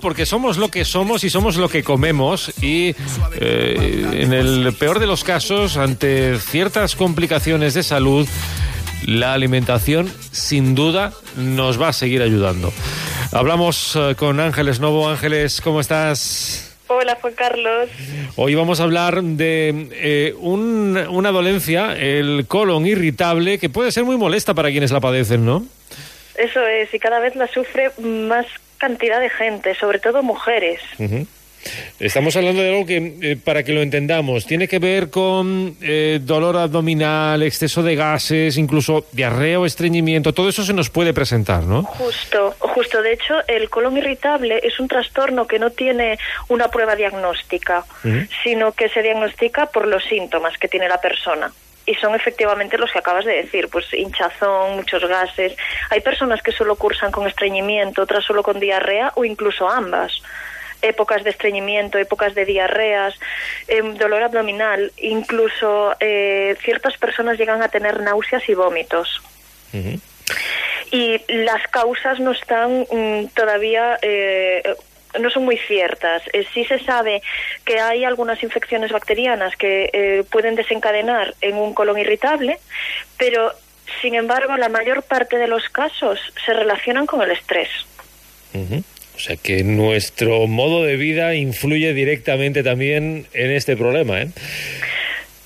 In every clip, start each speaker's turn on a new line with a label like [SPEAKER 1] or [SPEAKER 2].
[SPEAKER 1] porque somos lo que somos y somos lo que comemos y eh, en el peor de los casos, ante ciertas complicaciones de salud, la alimentación sin duda nos va a seguir ayudando. Hablamos eh, con Ángeles Novo. Ángeles, ¿cómo estás?
[SPEAKER 2] Hola, Juan Carlos.
[SPEAKER 1] Hoy vamos a hablar de eh, un- una dolencia, el colon irritable, que puede ser muy molesta para quienes la padecen, ¿no?
[SPEAKER 2] Eso es, y cada vez la sufre más cantidad de gente, sobre todo mujeres.
[SPEAKER 1] Estamos hablando de algo que, eh, para que lo entendamos, tiene que ver con eh, dolor abdominal, exceso de gases, incluso diarrea o estreñimiento. Todo eso se nos puede presentar, ¿no?
[SPEAKER 2] Justo, justo. De hecho, el colon irritable es un trastorno que no tiene una prueba diagnóstica, sino que se diagnostica por los síntomas que tiene la persona. Y son efectivamente los que acabas de decir, pues hinchazón, muchos gases. Hay personas que solo cursan con estreñimiento, otras solo con diarrea o incluso ambas. Épocas de estreñimiento, épocas de diarreas, em, dolor abdominal, incluso eh, ciertas personas llegan a tener náuseas y vómitos y las causas no están mm, todavía eh, no son muy ciertas. Eh, sí se sabe que hay algunas infecciones bacterianas que eh, pueden desencadenar en un colon irritable, pero sin embargo la mayor parte de los casos se relacionan con el estrés.
[SPEAKER 1] O sea que nuestro modo de vida influye directamente también en este problema, ¿eh?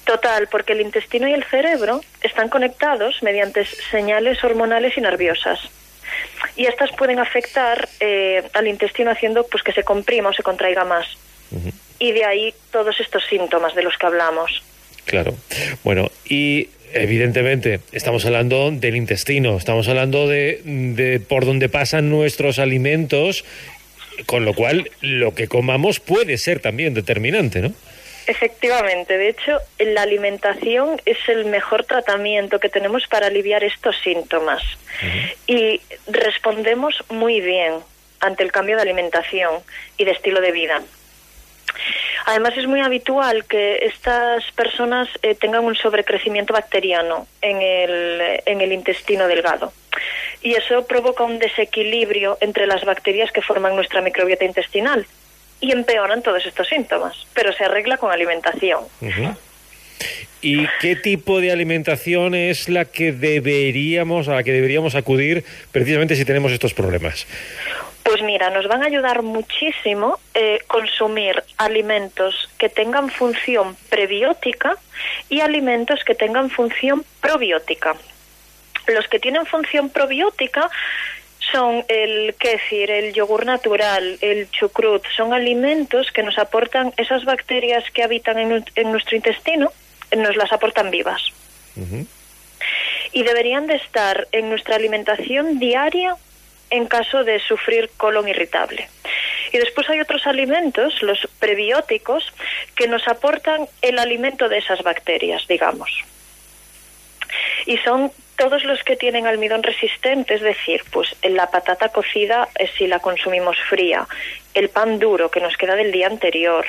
[SPEAKER 2] Total, porque el intestino y el cerebro están conectados mediante señales hormonales y nerviosas. Y estas pueden afectar eh, al intestino haciendo pues que se comprima o se contraiga más. Y de ahí todos estos síntomas de los que hablamos.
[SPEAKER 1] Claro. Bueno, y evidentemente estamos hablando del intestino, estamos hablando de, de por donde pasan nuestros alimentos, con lo cual lo que comamos puede ser también determinante, ¿no?
[SPEAKER 2] Efectivamente, de hecho, la alimentación es el mejor tratamiento que tenemos para aliviar estos síntomas. Y respondemos muy bien ante el cambio de alimentación y de estilo de vida. Además, es muy habitual que estas personas eh, tengan un sobrecrecimiento bacteriano en el, en el intestino delgado. Y eso provoca un desequilibrio entre las bacterias que forman nuestra microbiota intestinal y empeoran todos estos síntomas, pero se arregla con alimentación.
[SPEAKER 1] ¿Y qué tipo de alimentación es la que deberíamos, a la que deberíamos acudir precisamente si tenemos estos problemas?
[SPEAKER 2] Pues mira, nos van a ayudar muchísimo eh, consumir alimentos que tengan función prebiótica y alimentos que tengan función probiótica. Los que tienen función probiótica son el kéfir, el yogur natural, el chucrut. Son alimentos que nos aportan esas bacterias que habitan en, nu- en nuestro intestino, nos las aportan vivas. Y deberían de estar en nuestra alimentación diaria en caso de sufrir colon irritable. Y después hay otros alimentos, los prebióticos, que nos aportan el alimento de esas bacterias, digamos. Y son todos los que tienen almidón resistente, es decir, pues la patata cocida eh, si la consumimos fría, el pan duro que nos queda del día anterior,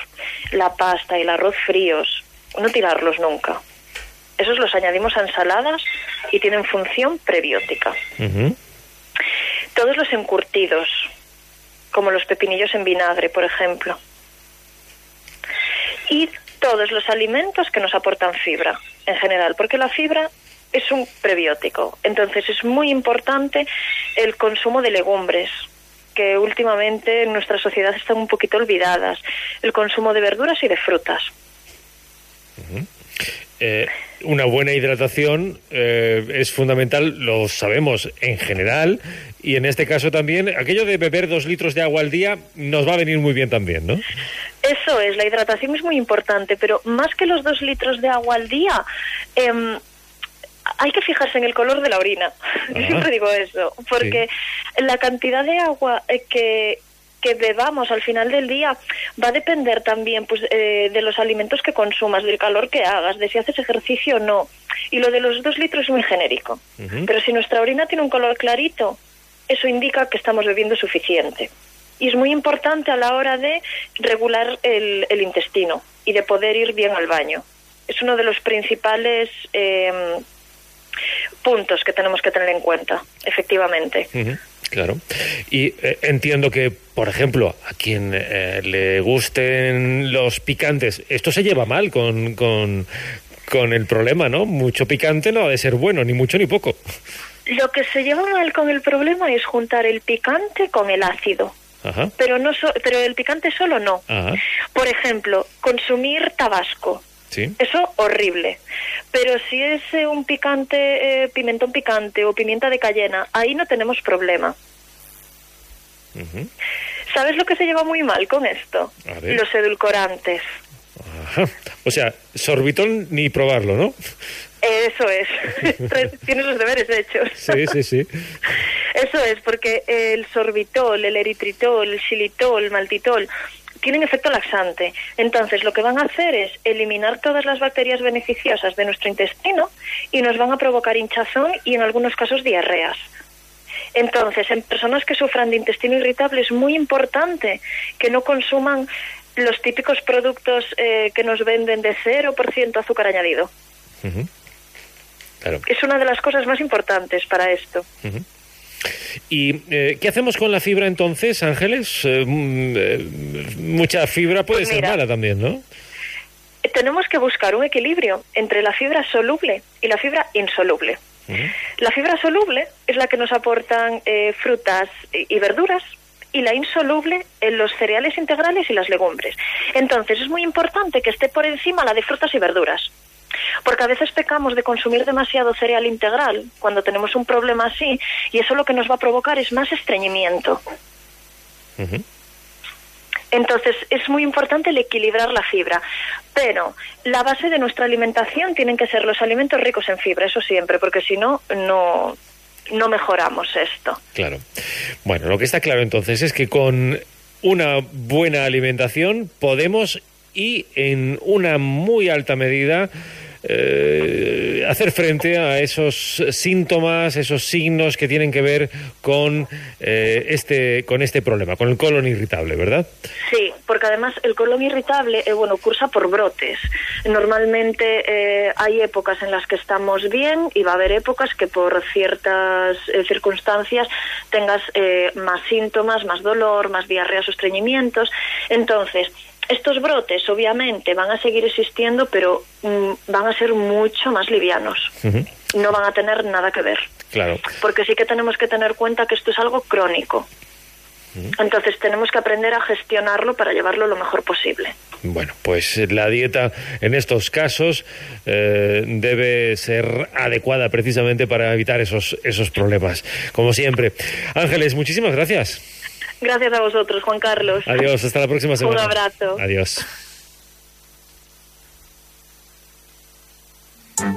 [SPEAKER 2] la pasta y el arroz fríos, no tirarlos nunca. Esos los añadimos a ensaladas y tienen función prebiótica. Todos los encurtidos, como los pepinillos en vinagre, por ejemplo. Y todos los alimentos que nos aportan fibra, en general, porque la fibra es un prebiótico. Entonces es muy importante el consumo de legumbres, que últimamente en nuestra sociedad están un poquito olvidadas. El consumo de verduras y de frutas.
[SPEAKER 1] Eh, una buena hidratación eh, es fundamental, lo sabemos en general, y en este caso también, aquello de beber dos litros de agua al día nos va a venir muy bien también, ¿no?
[SPEAKER 2] Eso es, la hidratación es muy importante, pero más que los dos litros de agua al día, em, hay que fijarse en el color de la orina. Yo. Siempre digo eso, porque la cantidad de agua eh, que, que bebamos al final del día va a depender también pues, eh, de los alimentos que consumas, del calor que hagas, de si haces ejercicio o no. Y lo de los dos litros es muy genérico. Pero si nuestra orina tiene un color clarito, eso indica que estamos bebiendo suficiente. Y es muy importante a la hora de regular el, el intestino y de poder ir bien al baño. Es uno de los principales eh, puntos que tenemos que tener en cuenta, efectivamente.
[SPEAKER 1] Claro. Y eh, entiendo que, por ejemplo, a quien eh, le gusten los picantes, esto se lleva mal con, con, con el problema, ¿no? Mucho picante no ha de ser bueno, ni mucho ni poco.
[SPEAKER 2] Lo que se lleva mal con el problema es juntar el picante con el ácido.
[SPEAKER 1] Ajá.
[SPEAKER 2] Pero no so- pero el picante solo no.
[SPEAKER 1] Ajá.
[SPEAKER 2] Por ejemplo, consumir tabasco.
[SPEAKER 1] Sí.
[SPEAKER 2] Eso horrible. Pero si es eh, un picante, eh, pimentón picante o pimienta de cayena, ahí no tenemos problema.
[SPEAKER 1] Ujú.
[SPEAKER 2] ¿Sabes lo que se lleva muy mal con esto? Los edulcorantes.
[SPEAKER 1] Ajá. O sea, sorbitol ni probarlo, ¿no?
[SPEAKER 2] Eso es. Tienes los deberes hechos.
[SPEAKER 1] Sí, sí, sí.
[SPEAKER 2] Eso es, porque el sorbitol, el eritritol, el xilitol, el maltitol tienen efecto laxante. Entonces, lo que van a hacer es eliminar todas las bacterias beneficiosas de nuestro intestino y nos van a provocar hinchazón y en algunos casos diarreas. Entonces, en personas que sufran de intestino irritable es muy importante que no consuman los típicos productos eh, que nos venden de 0% azúcar añadido.
[SPEAKER 1] Claro.
[SPEAKER 2] Es una de las cosas más importantes para esto.
[SPEAKER 1] ¿Y eh, qué hacemos con la fibra entonces, Ángeles? Eh, mm, eh, mucha fibra puede
[SPEAKER 2] Pues
[SPEAKER 1] ser mala también, ¿no?
[SPEAKER 2] tenemos que buscar un equilibrio entre la fibra soluble y la fibra insoluble. La fibra soluble es la que nos aportan eh, frutas y verduras y la insoluble en los cereales integrales y las legumbres. Entonces es muy importante que esté por encima la de frutas y verduras. Porque a veces pecamos de consumir demasiado cereal integral cuando tenemos un problema así y eso lo que nos va a provocar es más estreñimiento. Entonces es muy importante el equilibrar la fibra, pero la base de nuestra alimentación tienen que ser los alimentos ricos en fibra, eso siempre, porque si no, no, no mejoramos esto.
[SPEAKER 1] Claro. Bueno, lo que está claro entonces es que con una buena alimentación podemos y en una muy alta medida eh, hacer frente a esos síntomas, esos signos que tienen que ver con eh, este con este problema, con el colon irritable, ¿verdad?
[SPEAKER 2] Sí, porque además el colon irritable, eh, bueno, cursa por brotes. Normalmente eh, hay épocas en las que estamos bien y va a haber épocas que por ciertas eh, circunstancias tengas más síntomas, más dolor, más diarreas o estreñimientos. Entonces, estos brotes obviamente van a seguir existiendo, pero mm, van a ser mucho más livianos. No van a tener nada que ver
[SPEAKER 1] Claro.
[SPEAKER 2] porque sí que tenemos que tener cuenta que esto es algo crónico. Entonces tenemos que aprender a gestionarlo para llevarlo lo mejor posible.
[SPEAKER 1] Bueno, pues eh, la dieta en estos casos eh, debe ser adecuada precisamente para evitar esos, esos problemas. Como siempre. Ángeles, muchísimas gracias.
[SPEAKER 2] Gracias a vosotros, Juan Carlos.
[SPEAKER 1] Adiós, hasta la próxima semana.
[SPEAKER 2] abrazo.
[SPEAKER 1] Adiós.